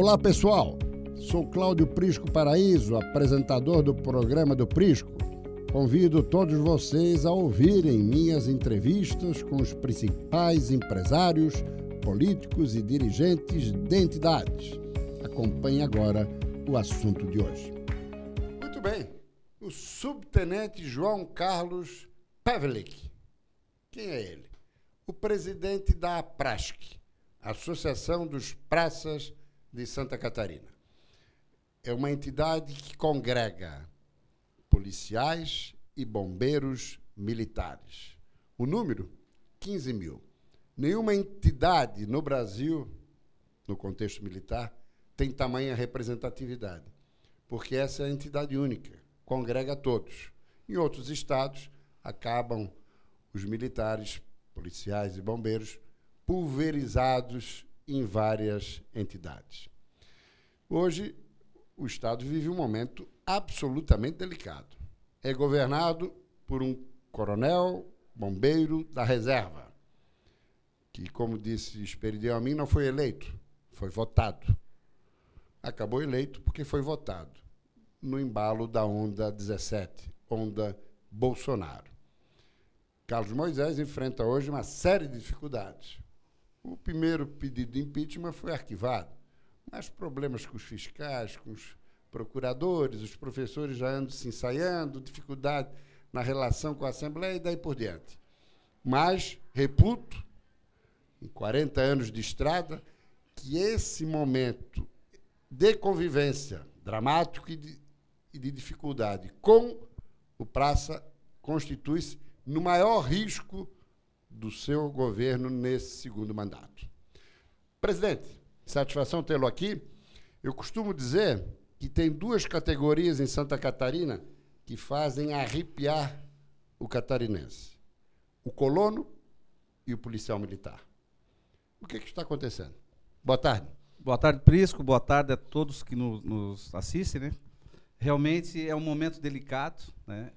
Olá pessoal, sou Cláudio Prisco Paraíso, apresentador do programa do Prisco. Convido todos vocês a ouvirem minhas entrevistas com os principais empresários, políticos e dirigentes de entidades. Acompanhe agora o assunto de hoje. Muito bem, o subtenente João Carlos Pavlik. Quem é ele? O presidente da APRASC, Associação dos Praças de Santa Catarina. É uma entidade que congrega policiais e bombeiros militares. O número? 15 mil. Nenhuma entidade no Brasil, no contexto militar, tem tamanha representatividade, porque essa é a entidade única, congrega todos. Em outros estados, acabam os militares, policiais e bombeiros pulverizados em várias entidades. Hoje, o Estado vive um momento absolutamente delicado. É governado por um coronel bombeiro da reserva, que, como disse Esperidião a mim, não foi eleito, foi votado. Acabou eleito porque foi votado, no embalo da onda 17, onda Bolsonaro. Carlos Moisés enfrenta hoje uma série de dificuldades. O primeiro pedido de impeachment foi arquivado, mas problemas com os fiscais, com os procuradores, os professores já andam se ensaiando, dificuldade na relação com a Assembleia e daí por diante. Mas reputo, em 40 anos de estrada, que esse momento de convivência dramático e de, e de dificuldade com o Praça constitui-se no maior risco do seu governo nesse segundo mandato. Presidente, satisfação tê-lo aqui. Eu costumo dizer que tem duas categorias em Santa Catarina que fazem arrepiar o catarinense: o colono e o policial militar. O que, que está acontecendo? Boa tarde. Boa tarde, Prisco. Boa tarde a todos que no, nos assistem. Né? Realmente é um momento delicado. Né?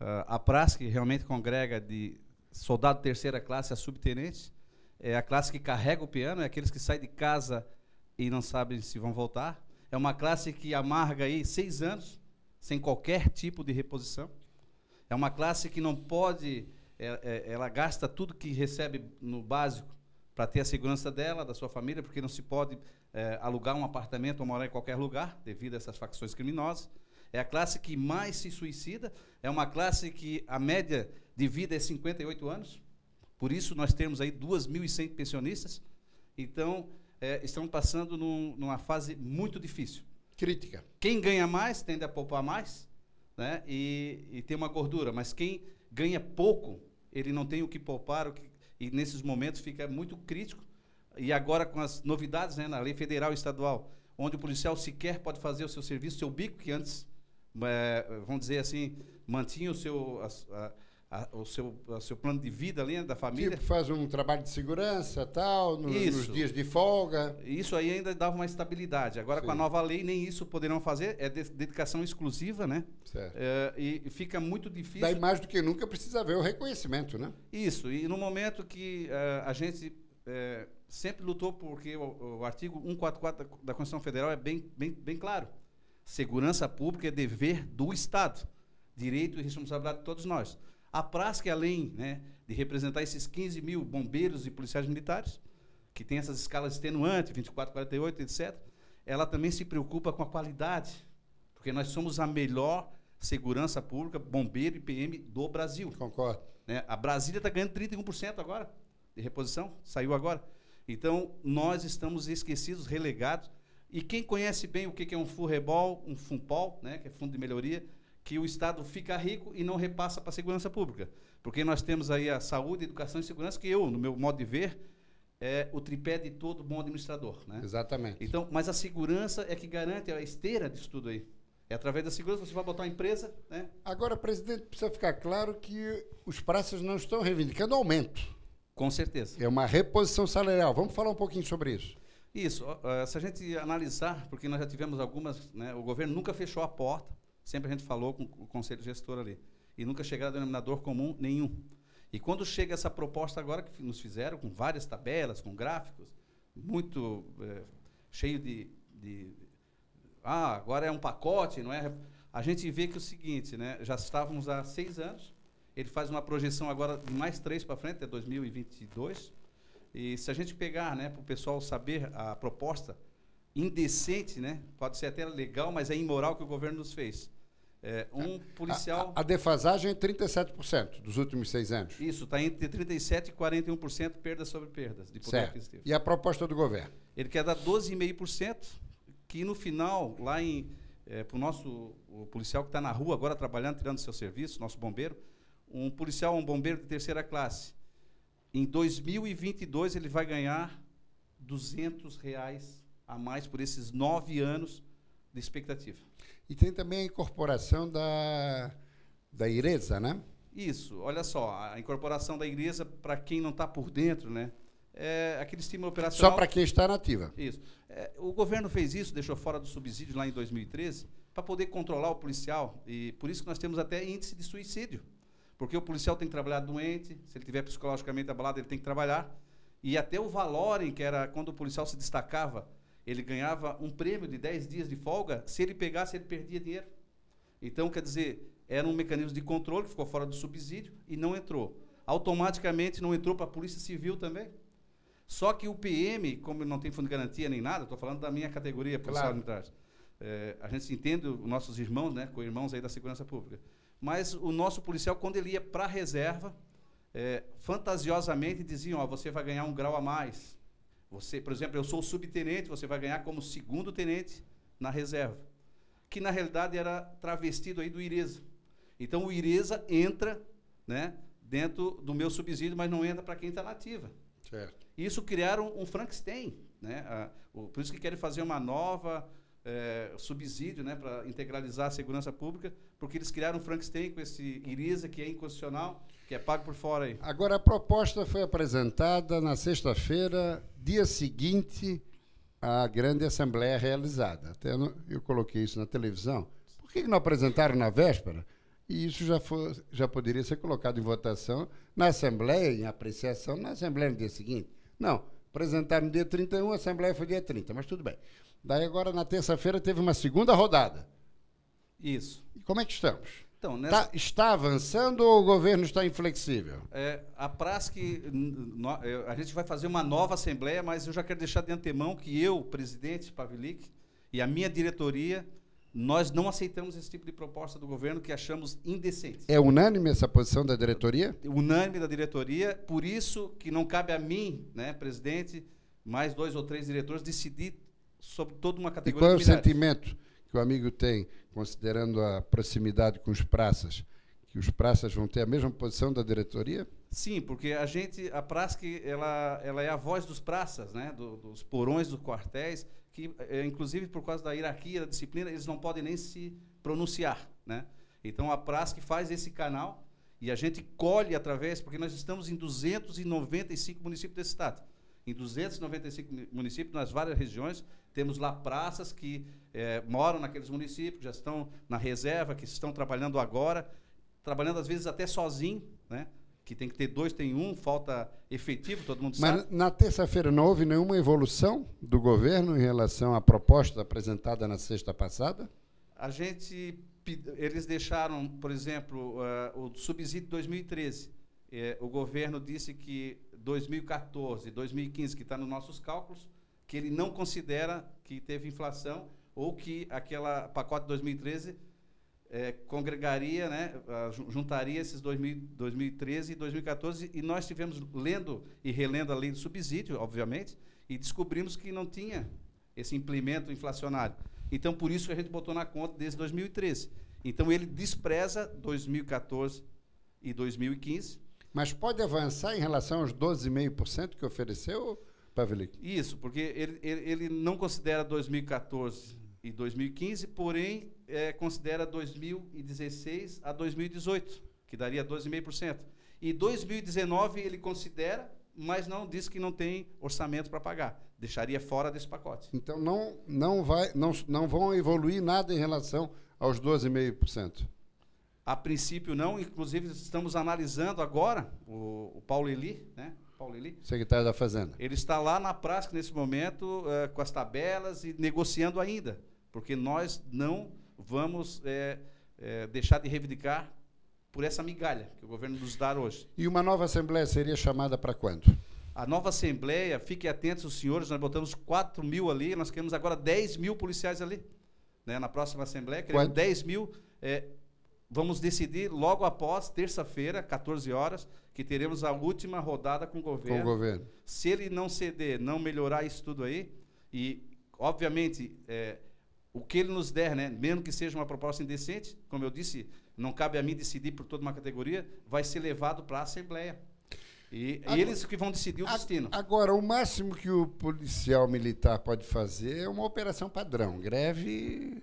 Uh, a praça que realmente congrega de soldado terceira classe a subtenente. É a classe que carrega o piano, é aqueles que saem de casa e não sabem se vão voltar. É uma classe que amarga aí seis anos sem qualquer tipo de reposição. É uma classe que não pode, é, é, ela gasta tudo que recebe no básico para ter a segurança dela, da sua família, porque não se pode é, alugar um apartamento ou morar em qualquer lugar devido a essas facções criminosas. É a classe que mais se suicida. É uma classe que a média de vida é 58 anos. Por isso, nós temos aí 2.100 pensionistas. Então, é, estamos passando num, numa fase muito difícil. Crítica. Quem ganha mais tende a poupar mais né? e, e tem uma gordura. Mas quem ganha pouco, ele não tem o que poupar. O que, e nesses momentos fica muito crítico. E agora, com as novidades né, na lei federal e estadual, onde o policial sequer pode fazer o seu serviço, seu bico, que antes, é, vamos dizer assim, mantinha o seu. A, a, o, seu, o seu plano de vida ali né, da família. Tipo, faz um trabalho de segurança, tal, no, nos dias de folga. Isso aí ainda dava uma estabilidade. Agora, Sim. com a nova lei, nem isso poderão fazer. É de, dedicação exclusiva, né? Certo. É, e, fica muito difícil. Daí, mais do que nunca, precisa haver o reconhecimento, né? Isso. E no momento que uh, a gente uh, sempre lutou, porque o, o artigo 144 da, da Constituição Federal é bem, bem, bem claro. Segurança pública é dever do Estado. Direito e responsabilidade de todos nós. A prática, além né, de representar esses 15 mil bombeiros e policiais militares, que tem essas escalas extenuantes, 24, 48, etc., ela também se preocupa com a qualidade, porque nós somos a melhor segurança pública, bombeiro e PM do Brasil. Concordo. Né? A Brasília está ganhando 31% agora de reposição, saiu agora. Então, nós estamos esquecidos, relegados. E quem conhece bem o que é um FURREBOL, um FUNPOL, né, que é Fundo de Melhoria, que o Estado fica rico e não repassa para a segurança pública. Porque nós temos aí a saúde, educação e segurança, que eu, no meu modo de ver, é o tripé de todo bom administrador. Né? Exatamente. Então, mas a segurança é que garante a esteira disso tudo aí. É através da segurança você vai botar uma empresa. Né? Agora, presidente, precisa ficar claro que os praças não estão reivindicando aumento. Com certeza. É uma reposição salarial. Vamos falar um pouquinho sobre isso. Isso. Se a gente analisar, porque nós já tivemos algumas, né, o governo nunca fechou a porta Sempre a gente falou com o conselho gestor ali. E nunca chegaram a denominador comum nenhum. E quando chega essa proposta agora que nos fizeram, com várias tabelas, com gráficos, muito é, cheio de, de ah, agora é um pacote, não é? A gente vê que é o seguinte, né? Já estávamos há seis anos. Ele faz uma projeção agora de mais três para frente, é 2022. E se a gente pegar, né, para o pessoal saber a proposta indecente, né? Pode ser até legal, mas é imoral que o governo nos fez. É, um policial. A, a, defasagem é 37% dos últimos seis anos. Isso, está entre 37% e 41% perdas sobre perdas de poder certo. aquisitivo. E a proposta do governo? Ele quer dar 12,5%, que no final, lá em. É, para o nosso policial que está na rua agora trabalhando, tirando seu serviço, nosso bombeiro, um policial, um bombeiro de terceira classe, em 2022 ele vai ganhar 200 reais a mais por esses nove anos de expectativa. E tem também a incorporação da, da IRESA, né? Isso, olha só, a incorporação da igreja, para quem não está por dentro, né? É aquele estímulo operacional. Só para quem está nativa. Isso. É, o governo fez isso, deixou fora do subsídio lá em 2013, para poder controlar o policial. E por isso que nós temos até índice de suicídio. Porque o policial tem que trabalhar doente, se ele tiver psicologicamente abalado, ele tem que trabalhar. E até o valorem, que era quando o policial se destacava ele ganhava um prêmio de 10 dias de folga, se ele pegasse, ele perdia dinheiro. Então, quer dizer, era um mecanismo de controle, ficou fora do subsídio e não entrou. Automaticamente não entrou para a Polícia Civil também. Só que o PM, como não tem fundo de garantia nem nada, estou falando da minha categoria policial claro. militar. É, a gente entende os nossos irmãos, né, com irmãos aí da segurança pública. Mas o nosso policial, quando ele ia para a reserva, é, fantasiosamente diziam: ó, você vai ganhar um grau a mais, você, por exemplo, eu sou subtenente, você vai ganhar como segundo tenente na reserva. Que na realidade era travestido aí do IRESA. Então o IRESA entra né, dentro do meu subsídio, mas não entra para quem está nativa. Certo. Isso criaram um Frankenstein. Né? Ah, o, por isso que querem fazer uma nova é, subsídio né, para integralizar a segurança pública, porque eles criaram um Frankenstein com esse IRISA, que é inconstitucional, que é pago por fora aí. Agora, a proposta foi apresentada na sexta-feira, dia seguinte à grande assembleia realizada. Até eu coloquei isso na televisão. Por que não apresentaram na véspera? E isso já, já poderia ser colocado em votação na Assembleia, em apreciação, na Assembleia no dia seguinte. Não, apresentaram no dia 31, a Assembleia foi dia 30, mas tudo bem. Daí agora, na terça-feira, teve uma segunda rodada. Isso. E como é que estamos? Então, nessa... tá, está avançando ou o governo está inflexível? É, a que a gente vai fazer uma nova assembleia, mas eu já quero deixar de antemão que eu, presidente Pavilic, e a minha diretoria, nós não aceitamos esse tipo de proposta do governo que achamos indecente. É unânime essa posição da diretoria? Unânime da diretoria, por isso que não cabe a mim, né, presidente, mais dois ou três diretores, decidir sobre toda uma categoria. E qual é o sentimento que o amigo tem, considerando a proximidade com os praças? Que os praças vão ter a mesma posição da diretoria? Sim, porque a gente, a praça ela, ela é a voz dos praças, né, do, dos porões, dos quartéis, que é, inclusive por causa da hierarquia, da disciplina, eles não podem nem se pronunciar, né? Então a praça que faz esse canal e a gente colhe através, porque nós estamos em 295 municípios desse estado. Em 295 municípios, nas várias regiões, temos lá praças que é, moram naqueles municípios, já estão na reserva, que estão trabalhando agora, trabalhando às vezes até sozinho, né? que tem que ter dois, tem um, falta efetivo, todo mundo Mas sabe. Mas na terça-feira não houve nenhuma evolução do governo em relação à proposta apresentada na sexta passada? A gente, eles deixaram, por exemplo, uh, o subsídio 2013. Eh, o governo disse que 2014, 2015, que está nos nossos cálculos, que ele não considera que teve inflação ou que aquela pacote de 2013 é, congregaria, né, juntaria esses 2000, 2013 e 2014, e nós tivemos lendo e relendo a lei do subsídio, obviamente, e descobrimos que não tinha esse implemento inflacionário. Então, por isso que a gente botou na conta desde 2013. Então, ele despreza 2014 e 2015. Mas pode avançar em relação aos 12,5% que ofereceu? Pavelic. Isso, porque ele, ele, ele, não considera 2014 e 2015, porém é, considera 2016 a 2018, que daria 12,5%. E 2019 ele considera, mas não diz que não tem orçamento para pagar. Deixaria fora desse pacote. Então não, não, vai, não, não vão evoluir nada em relação aos 12,5%. A princípio não, inclusive estamos analisando agora o, o Paulo Eli, né? Paulo Eli. Secretário da Fazenda. Ele está lá na prática nesse momento uh, com as tabelas e negociando ainda, porque nós não vamos é, é, deixar de reivindicar por essa migalha que o governo nos dá hoje. E uma nova Assembleia seria chamada para quando? A nova Assembleia, fiquem atentos os senhores, nós botamos 4 mil ali, nós queremos agora 10 mil policiais ali. Né? Na próxima Assembleia, queremos Quanto? 10 mil. É, vamos decidir logo após, terça-feira, 14 horas, que teremos a última rodada com o governo. Com o governo. Se ele não ceder, não melhorar isso tudo aí, e, obviamente, é, o que ele nos der, né, mesmo que seja uma proposta indecente, como eu disse, não cabe a mim decidir por toda uma categoria, vai ser levado para a Assembleia. E, agora, eles que vão decidir o a, destino. Agora, o máximo que o policial militar pode fazer é uma operação padrão. Greve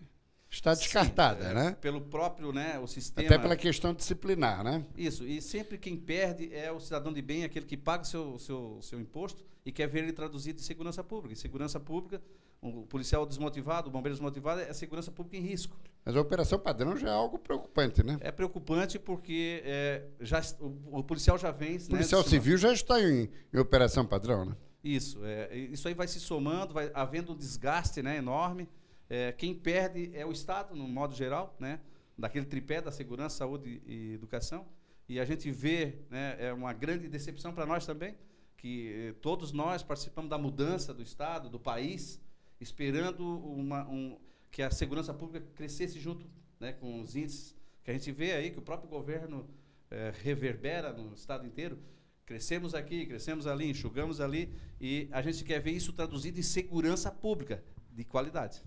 está descartada, Sim, é, né? Pelo próprio, né, o sistema. Até pela questão disciplinar, né? Isso. E sempre quem perde é o cidadão de bem, aquele que paga seu, seu, seu imposto e quer ver ele traduzido em segurança pública. Em segurança pública, o policial desmotivado, o bombeiro desmotivado é a segurança pública em risco. Mas a operação padrão já é algo preocupante, né? É preocupante porque é, já, o, o, policial já vem. O né, policial né, civil já está em, em, operação padrão, né? Isso. É, isso aí vai se somando, vai havendo um desgaste né, enorme. É, quem perde é o Estado, no modo geral, né? daquele tripé da segurança, saúde e educação. E a gente vê, né, é uma grande decepção para nós também, que eh, todos nós participamos da mudança do Estado, do país, esperando uma, um, que a segurança pública crescesse junto né, com os índices que a gente vê aí, que o próprio governo eh, reverbera no Estado inteiro. Crescemos aqui, crescemos ali, enxugamos ali, e a gente quer ver isso traduzido em segurança pública de qualidade.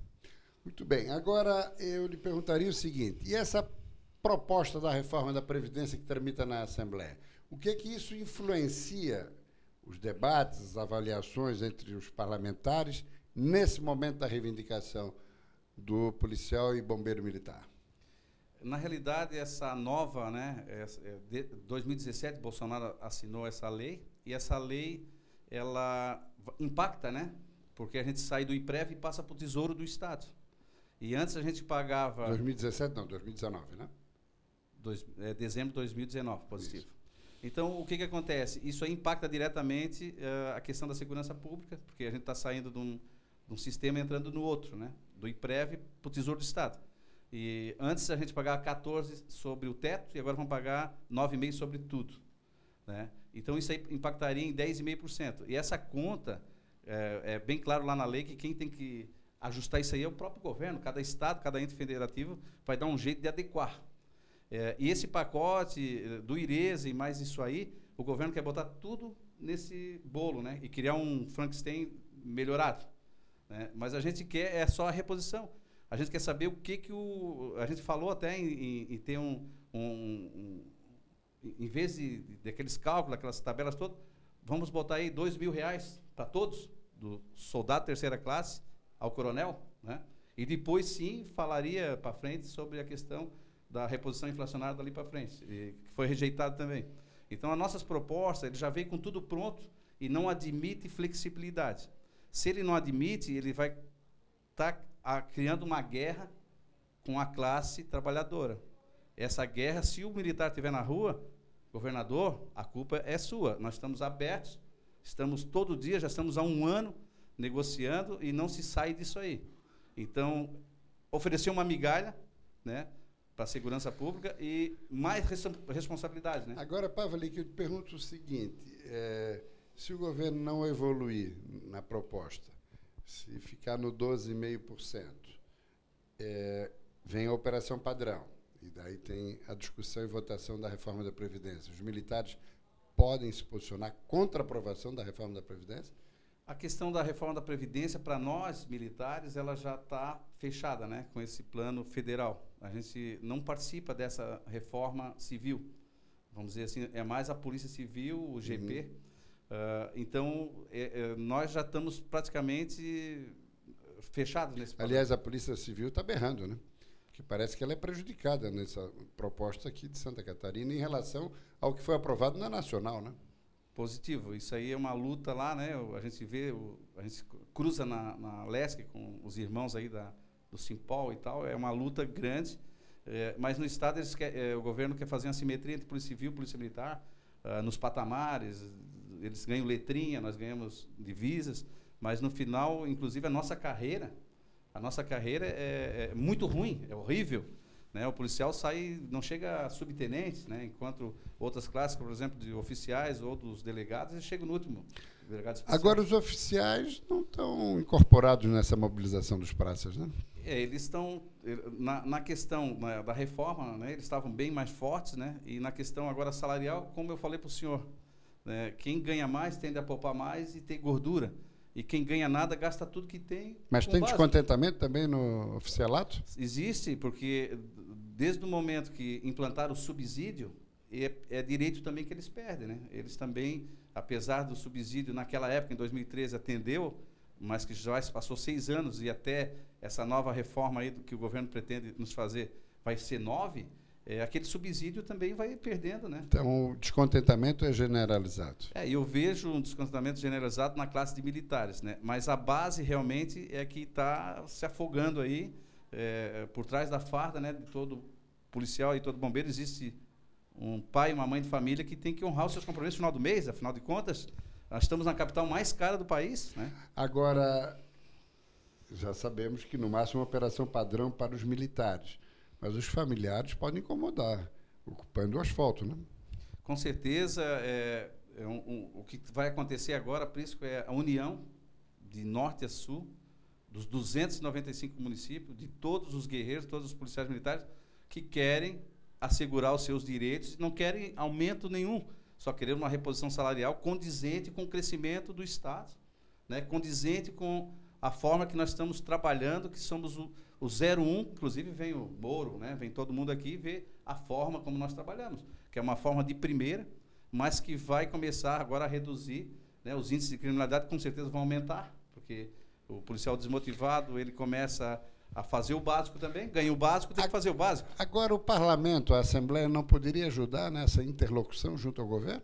Muito bem. Agora eu lhe perguntaria o seguinte: e essa proposta da reforma da Previdência que tramita na Assembleia? O que é que isso influencia os debates, as avaliações entre os parlamentares nesse momento da reivindicação do policial e bombeiro militar? Na realidade, essa nova, né, é, de 2017, Bolsonaro assinou essa lei e essa lei ela impacta, né? Porque a gente sai do IPREV e passa para o Tesouro do Estado. E antes a gente pagava. 2017 não, 2019, né? Dois, é, dezembro de 2019, positivo. Isso. Então, o que, que acontece? Isso aí impacta diretamente uh, a questão da segurança pública, porque a gente está saindo de um, de um sistema entrando no outro, né? do IPREV para o Tesouro do Estado. E antes a gente pagava 14 sobre o teto e agora vamos pagar 9,5% sobre tudo. Né? Então isso aí impactaria em 10,5%. E essa conta, é, é, bem claro lá na lei que quem tem que ajustar isso aí é o próprio governo. Cada estado, cada ente federativo vai dar um jeito de adequar. É, e esse pacote eh, do IRESA e mais isso aí, o governo quer botar tudo nesse bolo né? e criar um Frankenstein melhorado. Né? Mas a gente quer é só a reposição. A gente quer saber o que, que o. A gente falou até em, em, em ter um, um, um, Em vez de, daqueles cálculos, aquelas tabelas todas, vamos botar aí dois mil reais para todos, do soldado terceira classe ao coronel, né? E depois sim falaria para frente sobre a questão da reposição inflacionária dali para frente, e, que foi rejeitado também. Então, as nossas propostas, ele já veio com tudo pronto e não admite flexibilidade. Se ele não admite, ele vai estar tá, criando uma guerra com a classe trabalhadora. Essa guerra, se o militar estiver na rua, governador, a culpa é sua. Nós estamos abertos, estamos todo dia, já estamos há um ano negociando e não se sai disso aí. Então, oferecer uma migalha, né? para a segurança pública e mais res responsabilidade. Né? Agora, Pavali, que eu te pergunto o seguinte: é, se o governo não evoluir na proposta, se ficar no 12,5%, é, vem a operação padrão. E daí tem a discussão e votação da reforma da Previdência. Os militares podem se posicionar contra a aprovação da reforma da Previdência? A questão da reforma da Previdência, para nós militares, ela já está fechada né, com esse plano federal. A gente não participa dessa reforma civil. Vamos dizer assim, é mais a Polícia Civil, o GP. Uhum Uh, então, é, é, nós já estamos praticamente fechados nesse Aliás, a Polícia Civil está berrando, né? Que parece que ela é prejudicada nessa proposta aqui de Santa Catarina em relação ao que foi aprovado na Nacional, né? Positivo. Isso aí é uma luta lá, né? A gente vê, a gente cruza na, na LESC com os irmãos aí da, do Simpol e tal. É uma luta grande. É, mas no Estado eles quer, é, o governo quer fazer uma simetria entre Polícia Civil e Polícia Militar, uh, nos patamares, eles ganham letrinha, nós ganhamos divisas, mas no final, inclusive, a nossa carreira, a nossa carreira é, é muito ruim, é horrível. Né? O policial sai, não chega a subtenente, né? enquanto outras classes, por exemplo, de oficiais ou dos delegados, eles chegam no último. Agora, os oficiais não estão incorporados nessa mobilização dos praças, né? É, eles estão, na, na questão na, da reforma, né, eles estavam bem mais fortes, né? E na questão agora salarial, como eu falei para o senhor, né, quem ganha mais tende a poupar mais e tem gordura. E quem ganha nada gasta tudo que tem. Mas tem básico. descontentamento também no oficialato? Existe, porque desde o momento que implantaram o subsídio, é, é, direito também que eles perdem. Né? Eles também, apesar do subsídio, naquela época, em 2013, atendeu, mas que já se passou seis anos e até essa nova reforma aí que o governo pretende nos fazer vai ser nove, é, aquele subsídio também vai perdendo, né? Então, o descontentamento é generalizado. É, eu vejo um descontentamento generalizado na classe de militares, né? Mas a base realmente é que está se afogando aí, é, por trás da farda, né? De todo policial e todo bombeiro existe um pai e uma mãe de família que tem que honrar os seus compromissos no final do mês, afinal de contas, nós estamos na capital mais cara do país, né? Agora, já sabemos que no máximo uma operação padrão para os militares mas os familiares podem incomodar, ocupando o asfalto, né? Com certeza, é, é um, um, o que vai acontecer agora, Prisco, é a união de norte a sul, dos 295 municípios, de todos os guerreiros, todos os policiais militares, que querem assegurar os seus direitos, não querem aumento nenhum, só querem uma reposição salarial condizente com o crescimento do Estado, né? condizente com a forma que nós estamos trabalhando, que somos o, o 01, inclusive vem o Moro, né? vem todo mundo aqui ver a forma como nós trabalhamos, que é uma forma de primeira, mas que vai começar agora a reduzir né? os índices de criminalidade, com certeza vão aumentar, porque o policial desmotivado, ele começa a fazer o básico também, ganha o básico, tem que fazer o básico. Agora, o parlamento, a Assembleia, não poderia ajudar nessa interlocução junto ao governo?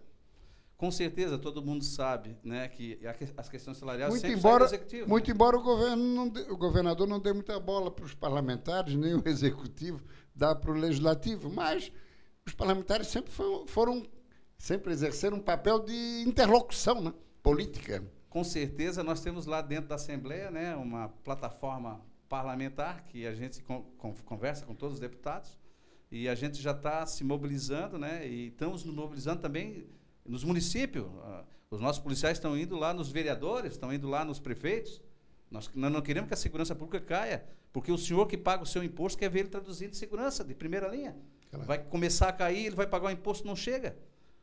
Com certeza, todo mundo sabe né, que as questões salariais muito sempre embora, executivo. Muito né? embora o, governo dê, o governador não dê muita bola para os parlamentares, nem o executivo dá para o legislativo, mas os parlamentares sempre foram, foram, sempre exerceram um papel de interlocução né, política. Com certeza, nós temos lá dentro da Assembleia né, uma plataforma parlamentar que a gente con conversa com todos os deputados e a gente já está se mobilizando, né, e estamos nos mobilizando também nos municípios. Ah, os nossos policiais estão indo lá nos vereadores, estão indo lá nos prefeitos. Nós, nós não queremos que a segurança pública caia, porque o senhor que paga o seu imposto quer ver ele traduzido em segurança, de primeira linha. Claro. Vai começar a cair, ele vai pagar o imposto, não chega.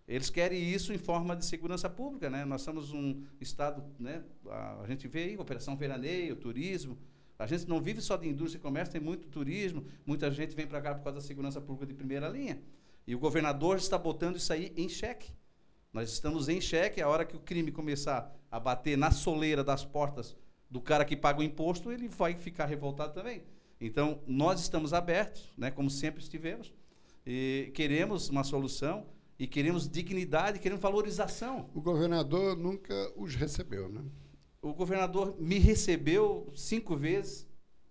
Eles querem isso em forma de segurança pública, né? Nós somos um estado, né? A, a gente vê aí operação veraneio, turismo. A gente não vive só de indústria e comércio, tem muito turismo, muita gente vem para cá por causa da segurança pública de primeira linha. E o governador está botando isso aí em xeque. Nós estamos em xeque, a hora que o crime começar a bater na soleira das portas do cara que paga o imposto, ele vai ficar revoltado também. Então, nós estamos abertos, né, como sempre estivemos, e queremos uma solução e queremos dignidade, queremos valorização. O governador nunca os recebeu, né? O governador me recebeu cinco vezes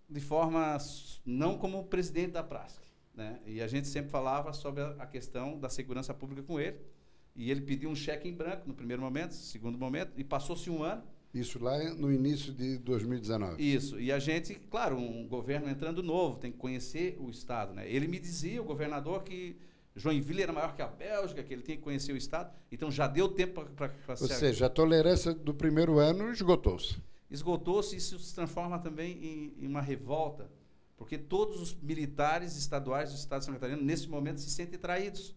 de forma não como presidente da praça, né? E a gente sempre falava sobre a questão da segurança pública com ele. E ele pediu um cheque em branco no primeiro momento, no segundo momento, e passou-se um ano. Isso lá no início de 2019. Isso. E a gente, claro, um governo entrando novo, tem que conhecer o Estado. Né? Ele me dizia, o governador, que Joinville era maior que a Bélgica, que ele tinha que conhecer o Estado. Então já deu tempo para. Ou seja, a tolerância do primeiro ano esgotou-se. Esgotou-se e isso se transforma também em, em, uma revolta, porque todos os militares estaduais do Estado de Santa Catarina, nesse momento, se sentem traídos.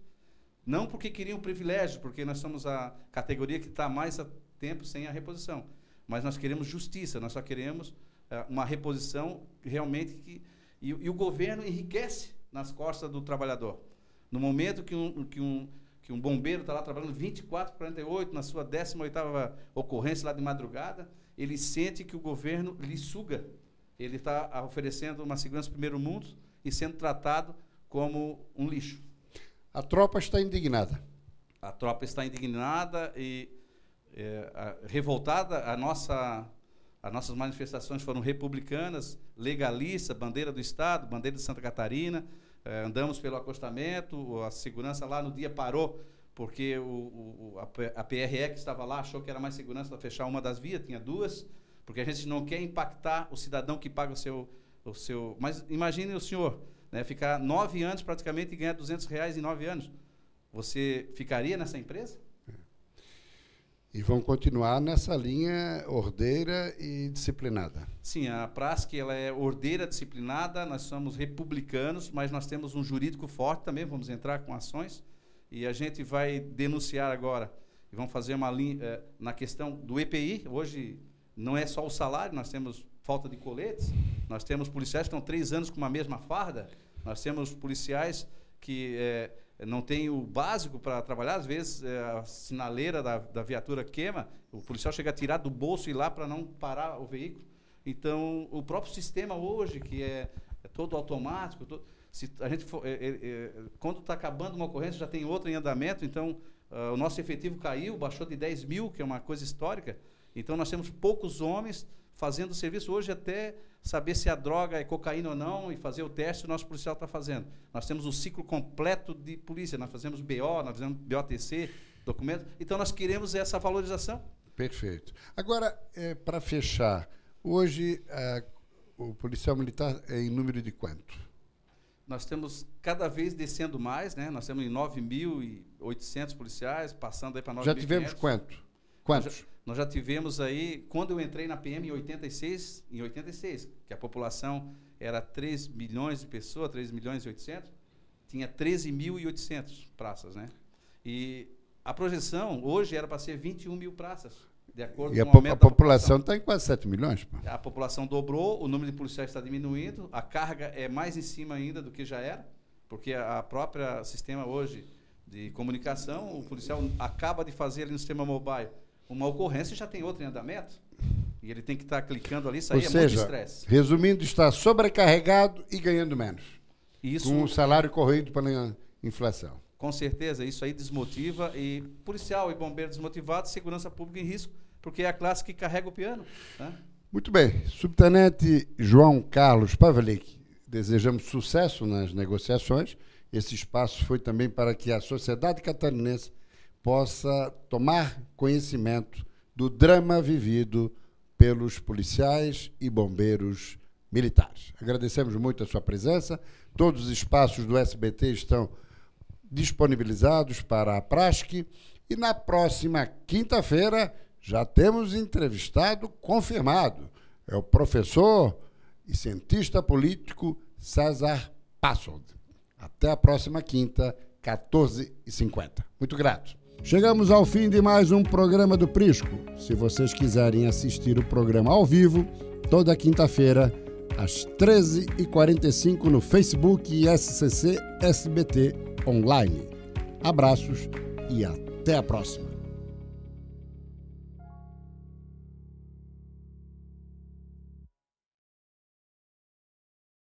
Não porque queriam privilégio, porque nós somos a categoria que está mais a tempo sem a reposição. Mas nós queremos justiça, nós só queremos uh, uma reposição realmente que. E, e, o governo enriquece nas costas do trabalhador. No momento que um, que um, que um bombeiro está lá trabalhando 24, 48, na sua 18 ocorrência lá de madrugada, ele sente que o governo lhe suga. Ele está oferecendo uma segurança primeiro mundo e sendo tratado como um lixo. A tropa está indignada. A tropa está indignada e é, a, revoltada. A nossa, as nossas manifestações foram republicanas, legalistas, bandeira do Estado, bandeira de Santa Catarina. É, andamos pelo acostamento, a segurança lá no dia parou porque o, o, a, PRE que estava lá achou que era mais segurança para fechar uma das vias, tinha duas, porque a gente não quer impactar o cidadão que paga o seu. O seu mas imagine o senhor né, ficar nove anos praticamente e ganhar 200 reais em nove anos. Você ficaria nessa empresa? E vão continuar nessa linha ordeira e disciplinada. Sim, a Prasc ela é ordeira disciplinada, nós somos republicanos, mas nós temos um jurídico forte também, vamos entrar com ações. E a gente vai denunciar agora, e vamos fazer uma linha eh, na questão do EPI. Hoje não é só o salário, nós temos falta de coletes, nós temos policiais que estão três anos com uma mesma farda, nós temos policiais que eh, não tem o básico para trabalhar, às vezes é, a sinaleira da, da, viatura queima, o policial chega a tirar do bolso e ir lá para não parar o veículo. Então, o próprio sistema hoje, que é, é todo automático, todo, se a gente for, é, é, é quando está acabando uma ocorrência, já tem outra em andamento, então uh, o nosso efetivo caiu, baixou de 10 mil, que é uma coisa histórica. Então, nós temos poucos homens fazendo serviço hoje até saber se a droga é cocaína ou não e fazer o teste, o nosso policial está fazendo. Nós temos o ciclo completo de polícia, nós fazemos BO, nós fazemos BOTC, documentos. Então nós queremos essa valorização. Perfeito. Agora, é, para fechar, hoje o policial militar é em número de quanto? Nós temos cada vez descendo mais, né? Nós temos em 9.800 policiais, passando aí para 9.500. Já tivemos quanto? Quantos? Nós já tivemos aí, quando eu entrei na PM em 86, em 86, que a população era 3 milhões de pessoas, 3 milhões e 800, tinha 13.800 praças, né? E a projeção hoje era para ser 21 mil praças, de acordo e com o aumento a população está em quase 7 milhões. Pô. A população dobrou, o número de policiais está diminuindo, a carga é mais em cima ainda do que já era, porque a própria sistema hoje de comunicação, o policial acaba de fazer ali no sistema mobile uma ocorrência já tem outra em andamento. E ele tem que estar tá clicando ali, isso Ou aí seja, é muito estresse. Resumindo, está sobrecarregado e ganhando menos. Isso, com o salário corrido pela inflação. Com certeza, isso aí desmotiva e policial e bombeiro desmotivado, segurança pública em risco, porque é a classe que carrega o piano. Né? Muito bem. Subtenente João Carlos Pavlik, desejamos sucesso nas negociações. Esse espaço foi também para que a sociedade catarinense possa tomar conhecimento do drama vivido pelos policiais e bombeiros militares. Agradecemos muito a sua presença. Todos os espaços do SBT estão disponibilizados para a PRASC e na próxima quinta-feira já temos entrevistado confirmado. É o professor e cientista político César Passold. Até a próxima quinta, 14h50. Muito grato. Chegamos ao fim de mais um programa do Prisco. Se vocês quiserem assistir o programa ao vivo, toda quinta-feira, às 13h45 no Facebook e SCC SBT Online. Abraços e até a próxima.